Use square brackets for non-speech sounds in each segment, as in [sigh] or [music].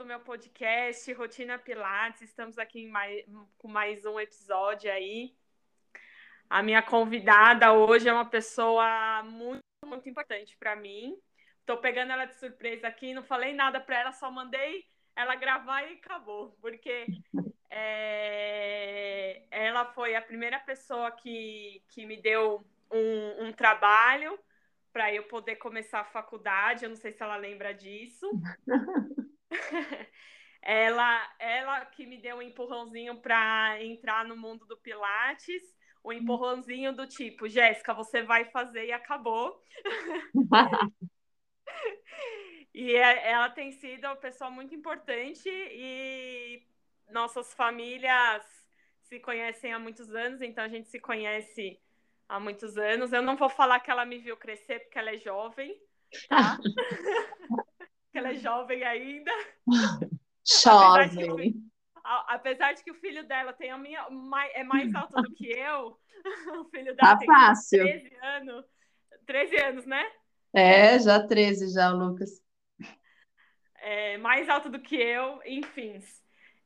do meu podcast Rotina Pilates. Estamos aqui mais, com mais um episódio aí. A minha convidada hoje é uma pessoa muito, muito importante para mim. Estou pegando ela de surpresa aqui, não falei nada para ela, só mandei ela gravar e acabou, porque é, ela foi a primeira pessoa que, que me deu um, um trabalho para eu poder começar a faculdade. Eu não sei se ela lembra disso. [laughs] [laughs] ela, ela que me deu um empurrãozinho para entrar no mundo do Pilates, um empurrãozinho do tipo, Jéssica, você vai fazer e acabou. [laughs] e é, ela tem sido uma pessoa muito importante e nossas famílias se conhecem há muitos anos, então a gente se conhece há muitos anos. Eu não vou falar que ela me viu crescer porque ela é jovem, tá? [laughs] ela é jovem ainda. [laughs] Jovem. Apesar de que o filho dela tem a minha, é mais alto do que eu, [laughs] o filho dela tá tem fácil. 13 anos. 13 anos, né? É, já 13 já, Lucas. É, mais alto do que eu, enfim.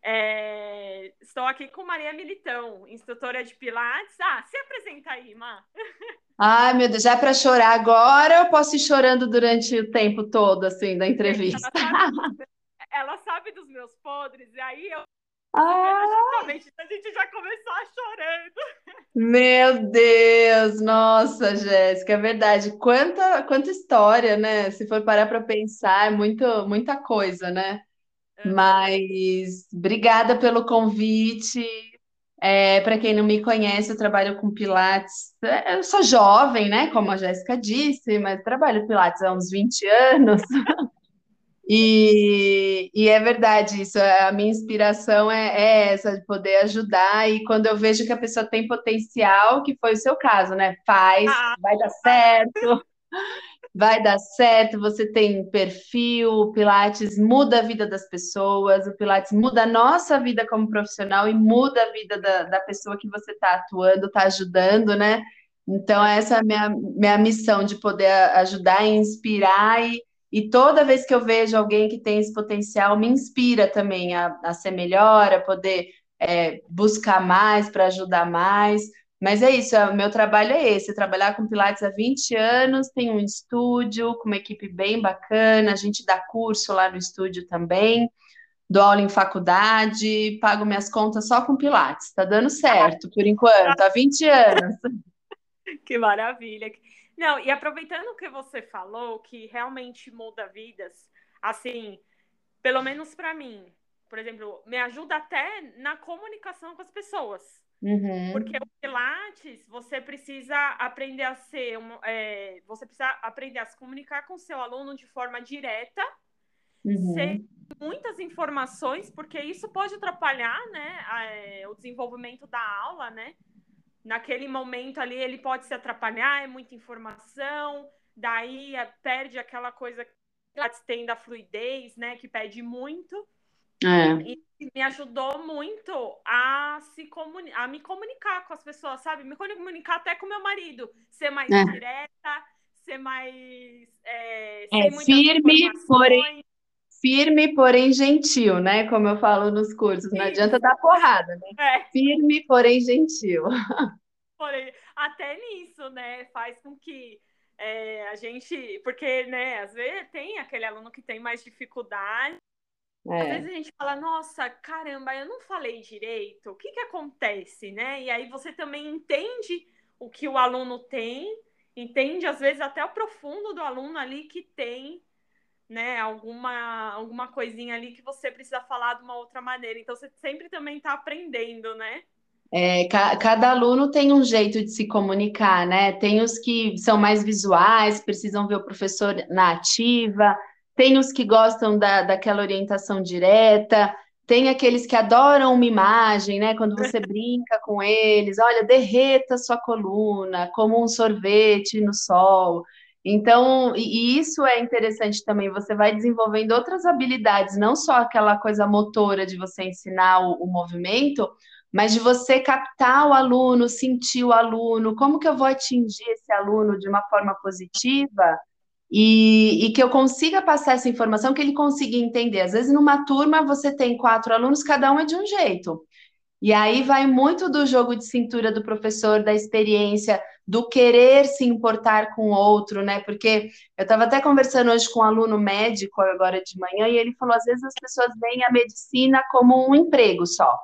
É, estou aqui com Maria Militão, instrutora de Pilates. Ah, se apresenta aí, Má. Ai, meu Deus, já é para chorar agora ou posso ir chorando durante o tempo todo, assim, da entrevista? Ela sabe, [laughs] ela sabe dos meus podres, e aí eu. Ah. Justamente, a gente já começou chorando. Meu Deus, nossa, Jéssica, é verdade. Quanta, quanta história, né? Se for parar para pensar, é muito, muita coisa, né? Mas obrigada pelo convite. É, para quem não me conhece, eu trabalho com Pilates. É, eu sou jovem, né? Como a Jéssica disse, mas trabalho Pilates há uns 20 anos. [laughs] E, e, é verdade isso, a minha inspiração é, é, essa, de poder ajudar, e quando eu vejo que a pessoa tem potencial, que foi o seu caso, né? Faz, ah, vai dar certo vai dar certo, você tem perfil, o Pilates muda a vida das pessoas, o Pilates muda a nossa vida como profissional e muda a vida da, da pessoa que você está atuando, está ajudando, né? Então, essa é a minha, minha missão de poder ajudar e inspirar, e, e toda vez que eu vejo alguém que tem esse potencial, me inspira também a, a ser melhor, a poder é, buscar mais para ajudar mais. Mas é isso, o meu trabalho é esse, trabalhar com Pilates há 20 anos, tem um estúdio com uma equipe bem bacana, a gente dá curso lá no estúdio também, dou aula em faculdade, pago minhas contas só com Pilates, tá dando certo por enquanto, há 20 anos. [laughs] Que maravilha. Não, e aproveitando o que você falou, que realmente muda vidas, assim, pelo menos para mim, por exemplo, me ajuda até na comunicação com as pessoas Uhum. Porque o Pilates, você precisa aprender a ser, é, você precisa aprender a se comunicar com o seu aluno de forma direta, uhum. sem muitas informações, porque isso pode atrapalhar, né, a, é, o desenvolvimento da aula, né? Naquele momento ali ele pode se atrapalhar, é muita informação, daí é, perde aquela coisa que tem da fluidez, né, que pede muito. É. E me ajudou muito a, se comuni a me comunicar com as pessoas, sabe? Me comunicar até com meu marido, ser mais é. direta, ser mais. É, é firme, porém. Firme, porém gentil, né? Como eu falo nos cursos, não adianta dar porrada, né? É. Firme, porém gentil. [laughs] Porém, até nisso, né? Faz com que é, a gente. Porque, né, às vezes tem aquele aluno que tem mais dificuldade é. Às vezes a gente fala, nossa, caramba, eu não falei direito, o que que acontece, né? E aí você também entende o que o aluno tem, entende às vezes até o profundo do aluno ali que tem, né, alguma, alguma coisinha ali que você precisa falar de uma outra maneira. Então você sempre também está aprendendo, né? É, ca cada aluno tem um jeito de se comunicar, né? Tem os que são mais visuais, precisam ver o professor na ativa, tem os que gostam da, daquela orientação direta, tem aqueles que adoram uma imagem, né? Quando você [laughs] brinca com eles, olha, derreta sua coluna como um sorvete no sol. Então, e isso é interessante também, você vai desenvolvendo outras habilidades, não só aquela coisa motora de você ensinar o, o movimento, mas de você captar o aluno, sentir o aluno, como que eu vou atingir esse aluno de uma forma positiva e, e, que eu consiga passar essa informação, que ele consiga entender. Às vezes, numa turma, você tem quatro alunos, cada um é de um jeito. E aí vai muito do jogo de cintura do professor, da experiência, do querer se importar com o outro, né? Porque eu estava até conversando hoje com um aluno médico agora de manhã, e ele falou: às vezes as pessoas veem a medicina como um emprego só.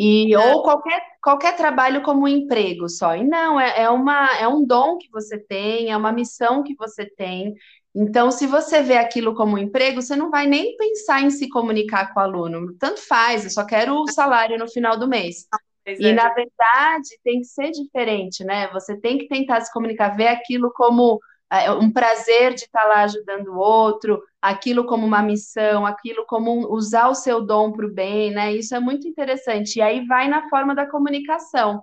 E, é. Ou qualquer, qualquer trabalho como um emprego só. E não, é, é, uma, é um dom que você tem, é uma missão que você tem. Então, se você vê aquilo como um emprego, você não vai nem pensar em se comunicar com o aluno. Tanto faz, eu só quero o salário no final do mês. E, é. na verdade, tem que ser diferente, né? Você tem que tentar se comunicar, ver aquilo como um prazer de estar lá ajudando o outro, aquilo como uma missão, aquilo como usar o seu dom para o bem, né? Isso é muito interessante. E aí vai na forma da comunicação.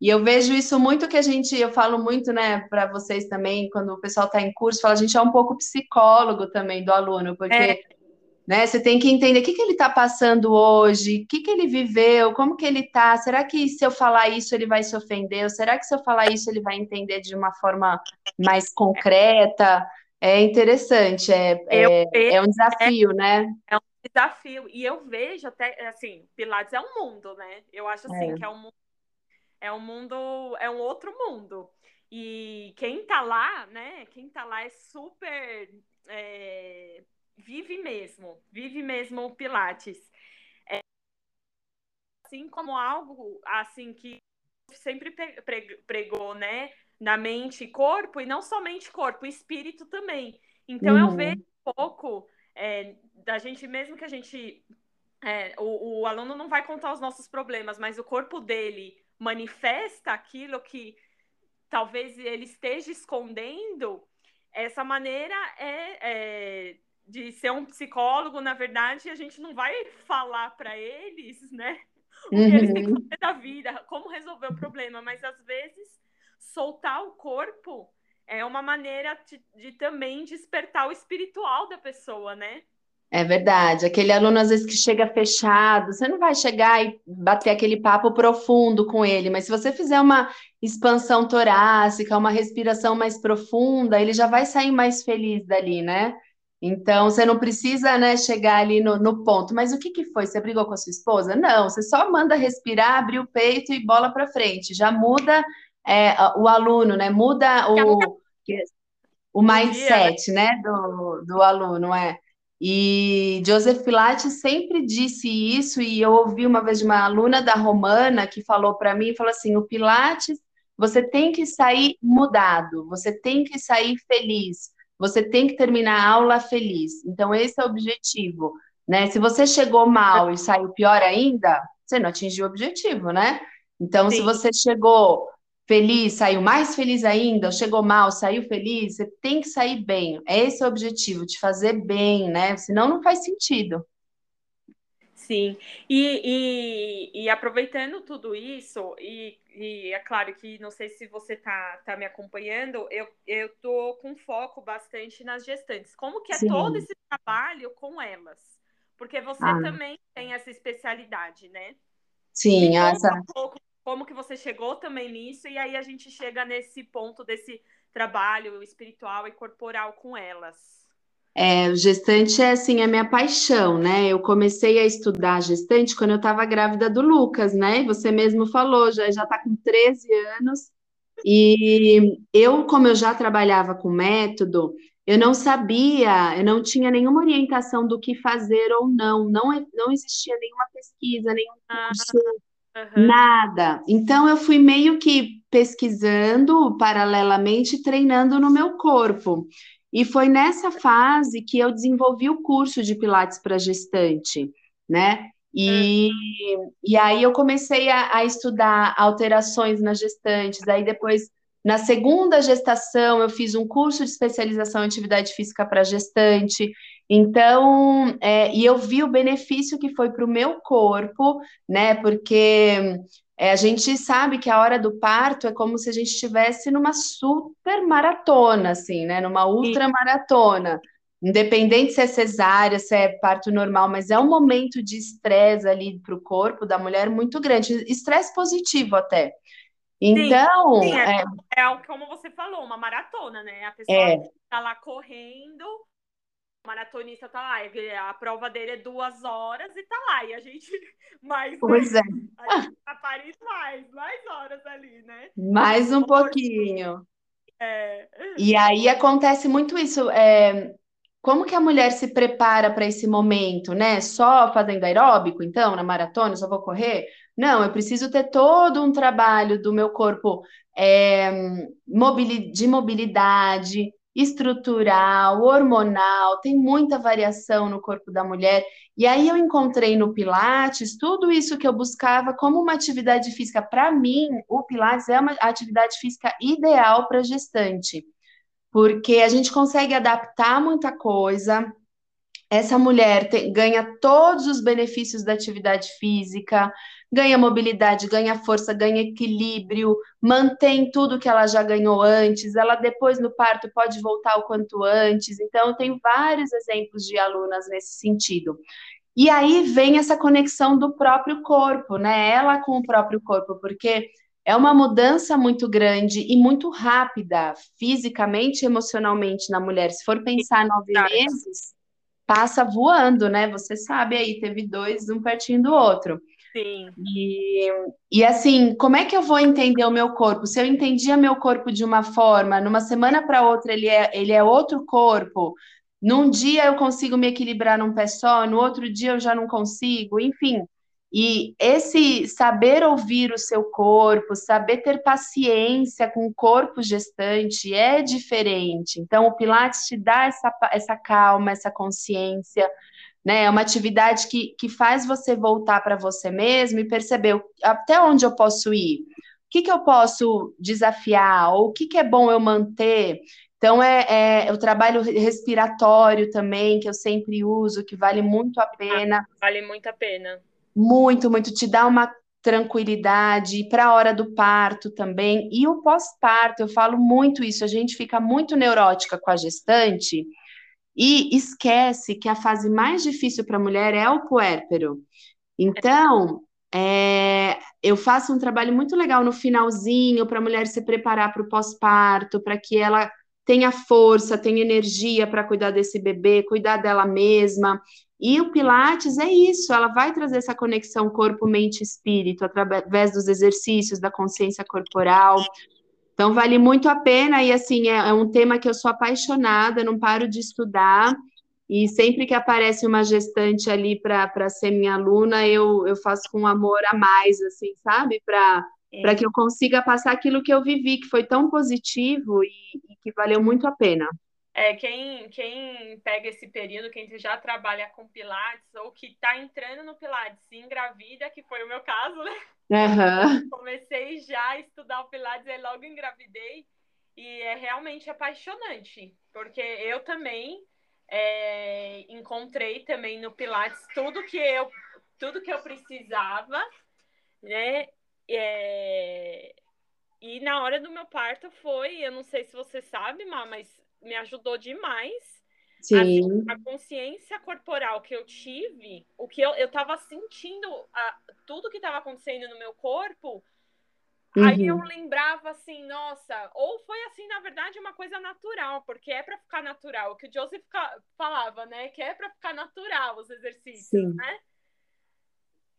E eu vejo isso muito que a gente, eu falo muito, né, para vocês também, quando o pessoal está em curso, fala, a gente é um pouco psicólogo também do aluno, porque é. Né, você tem que entender o que, que ele está passando hoje, o que, que ele viveu, como que ele está, será que se eu falar isso ele vai se ofender, ou será que se eu falar isso ele vai entender de uma forma mais concreta? É interessante, é, é, é um desafio, é, né? É um desafio, e eu vejo até, assim, Pilates é um mundo, né? Eu acho assim, é. que é um mundo é um mundo, é um outro mundo. E quem tá lá, né? Quem tá lá é super. Vive mesmo, vive mesmo o Pilates. É, assim como algo assim que sempre pregou, né? Na mente e corpo, e não somente corpo, espírito também. Então uhum. eu vejo um pouco é, da gente, mesmo que a gente. É, o, o aluno não vai contar os nossos problemas, mas o corpo dele manifesta aquilo que talvez ele esteja escondendo, essa maneira é, é de ser um psicólogo, na verdade, a gente não vai falar para eles, né? O que eles têm que uhum. fazer da vida, como resolver o problema, mas às vezes soltar o corpo é uma maneira de, de também despertar o espiritual da pessoa, né? É verdade. Aquele aluno, às vezes, que chega fechado, você não vai chegar e bater aquele papo profundo com ele, mas se você fizer uma expansão torácica, uma respiração mais profunda, ele já vai sair mais feliz dali, né? Então, você não precisa, né, chegar ali no, no ponto. Mas o que, que foi? Você brigou com a sua esposa? Não, você só manda respirar, abrir o peito e bola para frente. Já muda é, o aluno, né? Muda o, o mindset, né, do, do aluno, é. E Joseph Pilates sempre disse isso, e eu ouvi uma vez de uma aluna da Romana que falou para mim, falou assim, o Pilates, você tem que sair mudado, você tem que sair feliz, você tem que terminar a aula feliz. Então, esse é o objetivo, né? Se você chegou mal e saiu pior ainda, você não atingiu o objetivo, né? Então, Sim. se você chegou feliz, saiu mais feliz ainda, chegou mal, saiu feliz, você tem que sair bem. Esse é o objetivo, de fazer bem, né? Senão não faz sentido. Sim, e, e, e aproveitando tudo isso, e, e, é claro que não sei se você tá, tá me acompanhando, eu, eu tô com foco bastante nas gestantes. Como que é Sim. todo esse trabalho com elas? Porque você ah. também tem essa especialidade, né? Sim, essa... um pouco como que você chegou também nisso, e aí a gente chega nesse ponto desse trabalho espiritual e corporal com elas. É, o gestante é assim a minha paixão, né? Eu comecei a estudar gestante quando eu estava grávida do Lucas, né? E você mesmo falou, já já está com 13 anos. E eu, como eu já trabalhava com método, eu não sabia, eu não tinha nenhuma orientação do que fazer ou não, não, não existia nenhuma pesquisa, nenhum curso. Uhum. Nada. Então eu fui meio que pesquisando paralelamente, treinando no meu corpo. E foi nessa fase que eu desenvolvi o curso de Pilates para gestante, né? E, e aí eu comecei a, a estudar alterações nas gestantes. Aí depois, na segunda gestação, eu fiz um curso de especialização em atividade física para gestante. Então, é, e eu vi o benefício que foi para o meu corpo, né? Porque é, a gente sabe que a hora do parto é como se a gente estivesse numa super maratona, assim, né? Numa ultra maratona. Independente se é cesárea, se é parto normal, mas é um momento de estresse ali para o corpo da mulher muito grande, estresse positivo até. Então. Sim, sim, é, é, é, como você falou, uma maratona, né? A pessoa é. tá lá correndo, maratonista tá lá, a prova dele é duas horas e tá lá. E a gente [laughs] mais. Pois né? é. [laughs] A gente tá Paris mais, mais horas ali, né? Mais um pouquinho. É. E aí acontece muito isso. É, como que a mulher se prepara para esse momento, né? Só fazendo aeróbico, então, na maratona, só vou correr? Não, eu preciso ter todo um trabalho do meu corpo é, de mobilidade, estrutural, hormonal, tem muita variação no corpo da mulher. E aí eu encontrei no Pilates tudo isso que eu buscava como uma atividade física. Para mim, o Pilates é uma atividade física ideal para gestante porque a gente consegue adaptar muita coisa. Essa mulher ganha todos os benefícios da atividade física, ganha mobilidade, ganha força, ganha equilíbrio, mantém tudo que ela já ganhou antes. Ela depois no parto pode voltar o quanto antes. Então, tenho vários exemplos de alunas nesse sentido. E aí vem essa conexão do próprio corpo, né? Ela com o próprio corpo, porque é uma mudança muito grande e muito rápida, fisicamente e emocionalmente na mulher. Se for pensar nove meses, passa voando, né? Você sabe aí, teve dois, um pertinho do outro. Sim. E, e assim, como é que eu vou entender o meu corpo? Se eu entendia meu corpo de uma forma, numa semana para outra ele é, ele é outro corpo, num dia eu consigo me equilibrar num pé só, no outro dia eu já não consigo, enfim. E esse saber ouvir o seu corpo, saber ter paciência com o corpo gestante é diferente. Então, o Pilates te dá essa, essa calma, essa consciência, né? É uma atividade que, que faz você voltar para você mesmo e perceber até onde eu posso ir, o que, que eu posso desafiar, ou o que, que é bom eu manter. Então, é, é, o trabalho respiratório também, que eu sempre uso, que vale muito a pena. Vale muito a pena. Muito, muito. Te dá uma tranquilidade para a hora do parto também. E o pós-parto, eu falo muito isso, a gente fica muito neurótica com a gestante e esquece que a fase mais difícil para a mulher é o puérpero. Então, é, eu faço um trabalho muito legal no finalzinho para a mulher se preparar para o pós-parto, para que ela tenha força, tenha energia para cuidar desse bebê, cuidar dela mesma. E o Pilates é isso, ela vai trazer essa conexão corpo, mente espírito através dos exercícios, da consciência corporal. Então vale muito a pena e assim é, é um tema que eu sou apaixonada, não paro de estudar. E sempre que aparece uma gestante ali para ser minha aluna, eu, eu faço com amor a mais, assim, sabe? Para é. que eu consiga passar aquilo que eu vivi, que foi tão positivo e, e que valeu muito a pena. É, quem, quem pega esse período, quem já trabalha com Pilates ou que está entrando no Pilates e engravida, que foi o meu caso, né? Uhum. Comecei já a estudar o Pilates e logo engravidei. E é realmente apaixonante, porque eu também é, encontrei também no Pilates tudo que eu, tudo que eu precisava, né? É, e na hora do meu parto foi, eu não sei se você sabe, mas me ajudou demais. Sim. Assim, a consciência corporal que eu tive, o que eu, eu tava sentindo, a, tudo que estava acontecendo no meu corpo, uhum. aí eu lembrava assim, nossa, ou foi assim, na verdade, uma coisa natural, porque é para ficar natural, o que o Joseph falava, né? Que é para ficar natural os exercícios, Sim. né?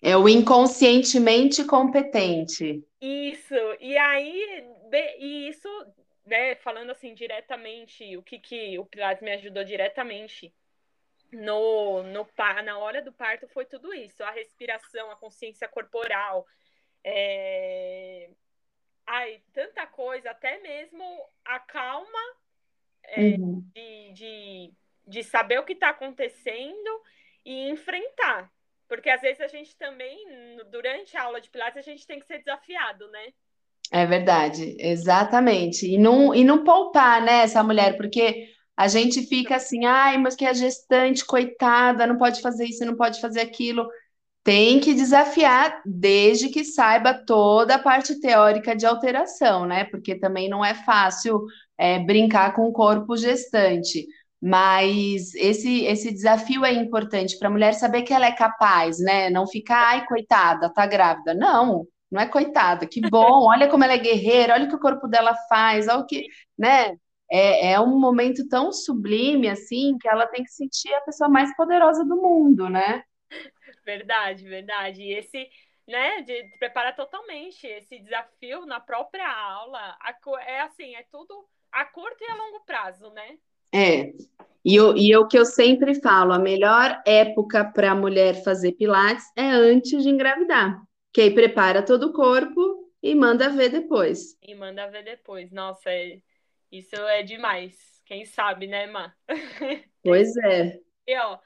É o inconscientemente competente. Isso, e aí, e isso né, falando assim diretamente, o que, que o Pilates me ajudou diretamente no, no na hora do parto foi tudo isso, a respiração, a consciência corporal, é... ai, tanta coisa, até mesmo a calma é, uhum. de, de, de saber o que está acontecendo e enfrentar. Porque às vezes a gente também, durante a aula de Pilates, a gente tem que ser desafiado, né? É verdade, exatamente. E não, e não poupar, né, essa mulher, porque a gente fica assim, ai, mas que a gestante, coitada, não pode fazer isso, não pode fazer aquilo. Tem que desafiar desde que saiba toda a parte teórica de alteração, né? Porque também não é fácil é, brincar com o corpo gestante. Mas esse, esse desafio é importante para a mulher saber que ela é capaz, né? Não ficar, ai, coitada, tá grávida. Não, não é coitada, que bom, olha como ela é guerreira, olha o que o corpo dela faz, olha o que, né? É, é um momento tão sublime assim que ela tem que sentir a pessoa mais poderosa do mundo, né? Verdade, verdade. E esse, né, de, de preparar totalmente esse desafio na própria aula, a, é assim, é tudo a curto e a longo prazo, né? É. E, eu, e o que eu sempre falo, a melhor época para a mulher fazer pilates é antes de engravidar. Que aí prepara todo o corpo e manda ver depois. E manda ver depois. Nossa, é, isso é demais. Quem sabe, né, Má? [laughs] Pois é. E ó,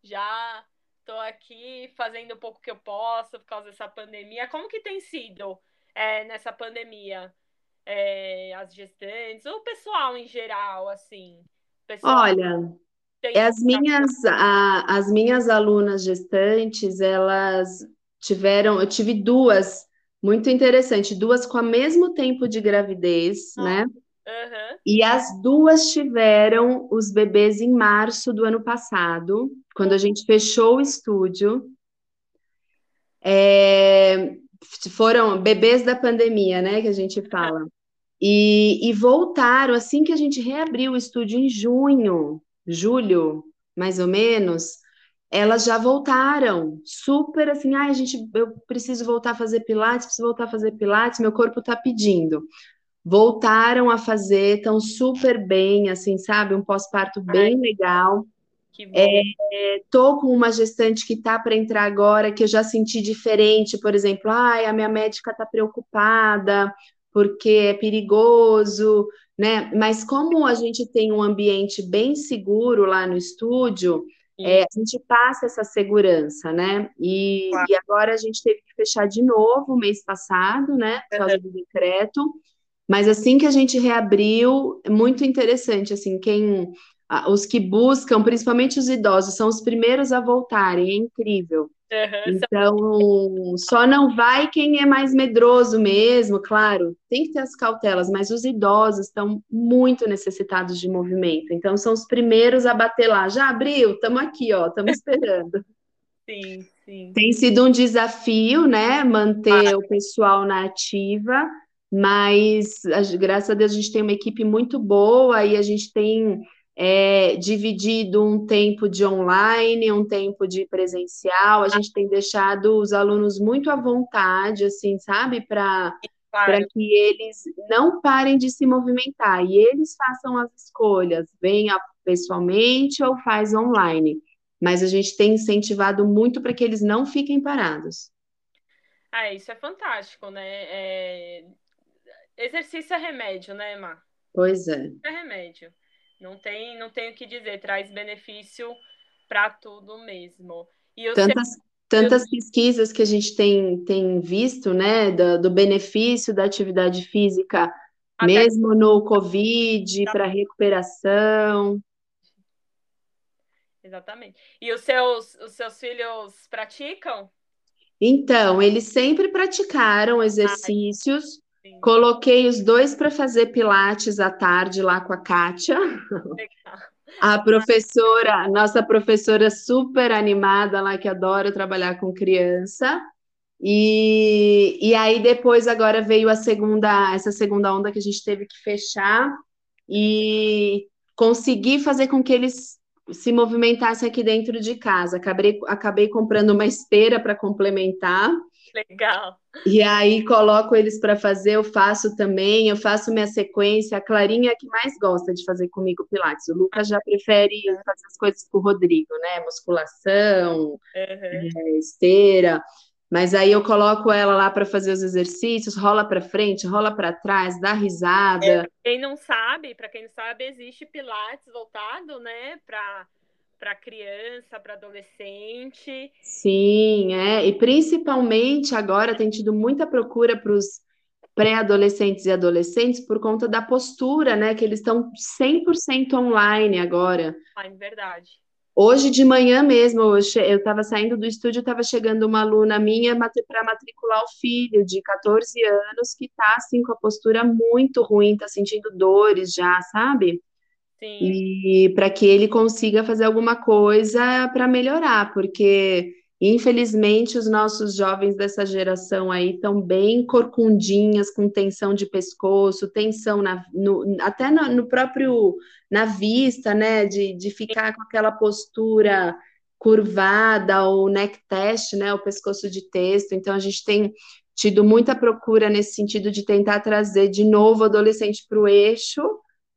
já Estou aqui fazendo o pouco que eu posso por causa dessa pandemia. Como que tem sido é, nessa pandemia? É, as gestantes, o pessoal em geral, assim? Pessoal Olha, as minhas, a, as minhas alunas gestantes, elas tiveram, eu tive duas muito interessante, duas com o mesmo tempo de gravidez, ah, né? Uhum. E as duas tiveram os bebês em março do ano passado quando a gente fechou o estúdio, é, foram bebês da pandemia, né, que a gente fala, e, e voltaram assim que a gente reabriu o estúdio em junho, julho, mais ou menos, elas já voltaram, super assim, ai, ah, gente, eu preciso voltar a fazer pilates, preciso voltar a fazer pilates, meu corpo tá pedindo. Voltaram a fazer, estão super bem, assim, sabe? Um pós-parto bem legal. Que É, tô com uma gestante que tá para entrar agora, que eu já senti diferente, por exemplo, ai, a minha médica tá preocupada porque é perigoso, né? Mas como a gente tem um ambiente bem seguro lá no estúdio, é, a gente passa essa segurança, né? E, claro. e, agora a gente teve que fechar de novo mês passado, né? Por causa do decreto. Mas assim que a gente reabriu, é muito interessante, assim, quem os que buscam, principalmente os idosos, são os primeiros a voltarem, é incrível. Uhum. Então, só não vai quem é mais medroso mesmo, claro, tem que ter as cautelas, mas os idosos estão muito necessitados de movimento, então são os primeiros a bater lá. Já abriu? Estamos aqui, ó, estamos esperando. [laughs] Sim, sim. Tem sido um desafio, né, manter ah. o pessoal na ativa, mas graças a Deus a gente tem uma equipe muito boa e a gente tem é, dividido um tempo de online, um tempo de presencial. A gente tem deixado os alunos muito à vontade, assim, sabe, para para que eles não parem de se movimentar e eles façam as escolhas, venha pessoalmente ou faz online. Mas a gente tem incentivado muito para que eles não fiquem parados. Ah, isso é fantástico, né? É... Exercício é remédio, né, Emma? Pois é. É remédio. Não tem, não tem o que dizer, traz benefício para tudo mesmo. E tantas, sei... tantas pesquisas que a gente tem, tem visto, né, do, do benefício da atividade física, Até... mesmo no Covid, para recuperação. Exatamente. E os seus, os seus filhos praticam? Então, eles sempre praticaram exercícios. Coloquei os dois para fazer pilates à tarde lá com a Kátia. A professora, nossa professora super animada lá, que adora trabalhar com criança. E, e aí depois agora veio a segunda, essa segunda onda que a gente teve que fechar e consegui fazer com que eles se movimentassem aqui dentro de casa. Acabei, acabei comprando uma esteira para complementar. Legal. E aí coloco eles para fazer, eu faço também, eu faço minha sequência. A Clarinha é que mais gosta de fazer comigo Pilates. O Lucas já prefere fazer as coisas com o Rodrigo, né? Musculação, uhum. é, esteira. Mas aí eu coloco ela lá para fazer os exercícios, rola para frente, rola para trás, dá risada. É, quem não sabe, para quem não sabe, existe Pilates voltado, né, para para criança, para adolescente. Sim, é, e principalmente agora tem tido muita procura para os pré-adolescentes e adolescentes por conta da postura, né, que eles estão 100% online agora. Ah, é verdade. Hoje de manhã mesmo, eu estava saindo do estúdio, estava chegando uma aluna minha para matricular o filho de 14 anos que está assim com a postura muito ruim, está sentindo dores já, sabe? Sim. E para que ele consiga fazer alguma coisa para melhorar, porque Infelizmente, os nossos jovens dessa geração aí estão bem corcundinhas, com tensão de pescoço, tensão na, no, até no, no, próprio na vista, né? De, de ficar com aquela postura curvada, ou neck test, né? O pescoço de texto. Então, a gente tem tido muita procura nesse sentido de tentar trazer de novo o adolescente para o eixo,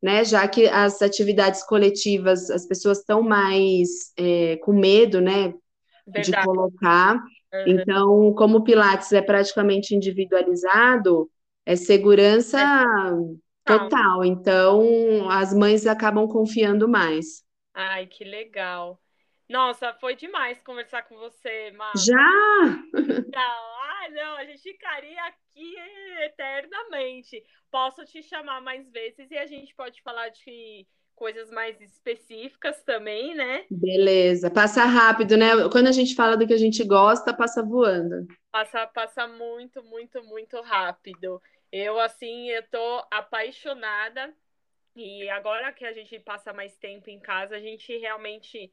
né? Já que as atividades coletivas, as pessoas estão mais é, com medo, né? Verdade. de colocar. Uhum. Então, como o Pilates é praticamente individualizado, é segurança é. total. Então, as mães acabam confiando mais. Ai, que legal. Nossa, foi demais conversar com você, Mar. Já? [laughs] Ah, não, a gente ficaria aqui eternamente. Posso te chamar mais vezes e a gente pode falar de coisas mais específicas também, né? Beleza, passa rápido, né? Quando a gente fala do que a gente gosta, passa voando. Passa, passa muito, muito, muito rápido. Eu, assim, eu tô apaixonada e agora que a gente passa mais tempo em casa, a gente realmente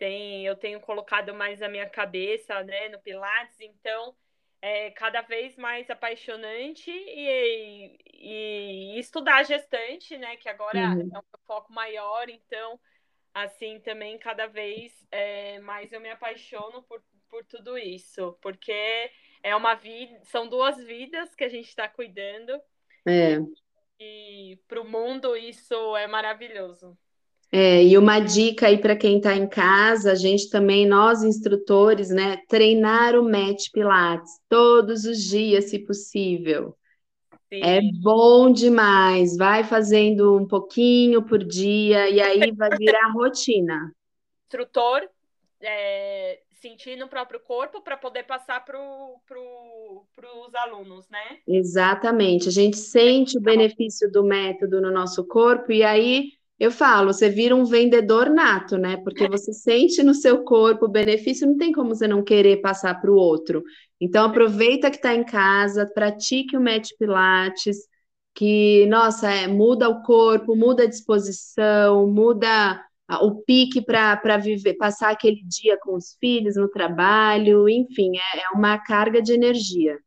tem, eu tenho colocado mais a minha cabeça, né, no Pilates, então é cada vez mais apaixonante e, e, e estudar gestante, né? Que agora uhum. é um foco maior, então assim também cada vez é, mais eu me apaixono por, por tudo isso, porque é uma vida, são duas vidas que a gente está cuidando. É. E para o mundo isso é maravilhoso. É, e uma dica aí para quem está em casa, a gente também, nós instrutores, né, treinar o Match Pilates todos os dias, se possível. Sim. É bom demais. Vai fazendo um pouquinho por dia e aí vai virar rotina. Instrutor, é, sentir no próprio corpo para poder passar para pro, os alunos, né? Exatamente. A gente sente o benefício do método no nosso corpo e aí eu falo, você vira um vendedor nato, né? Porque você sente no seu corpo o benefício, não tem como você não querer passar para o outro. Então, aproveita que está em casa, pratique o Match Pilates, que, nossa, é, muda o corpo, muda a disposição, muda o pique para viver, passar aquele dia com os filhos no trabalho, enfim, é, é uma carga de energia.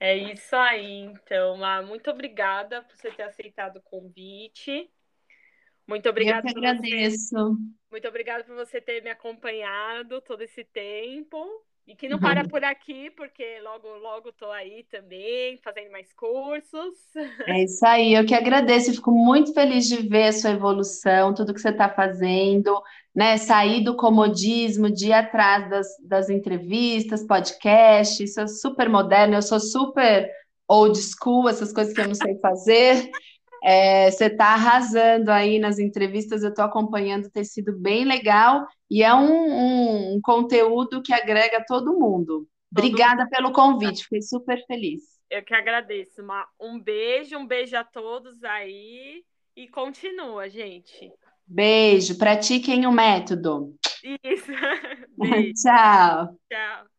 É isso aí, então. Muito obrigada por você ter aceitado o convite. Muito obrigada. Eu que agradeço. Muito obrigada por você ter me acompanhado todo esse tempo. E que [laughs] não para por aqui, porque logo, logo estou aí também, fazendo mais cursos. É isso aí, eu que agradeço, fico muito feliz de ver a sua evolução, tudo que você está fazendo, né? Sair do comodismo, de ir atrás das, das entrevistas, podcasts, isso é super moderno, eu sou super old school, essas coisas que eu não sei fazer. [laughs] É, você está arrasando aí nas entrevistas, eu estou acompanhando, tem sido bem legal e é um, um, um conteúdo que agrega todo mundo. Obrigada todo pelo convite, fiquei super feliz. Eu que agradeço. Um beijo, um beijo a todos aí e continua, gente. Beijo, pratiquem o método. Isso. [laughs] [laughs] Tchau. Tchau.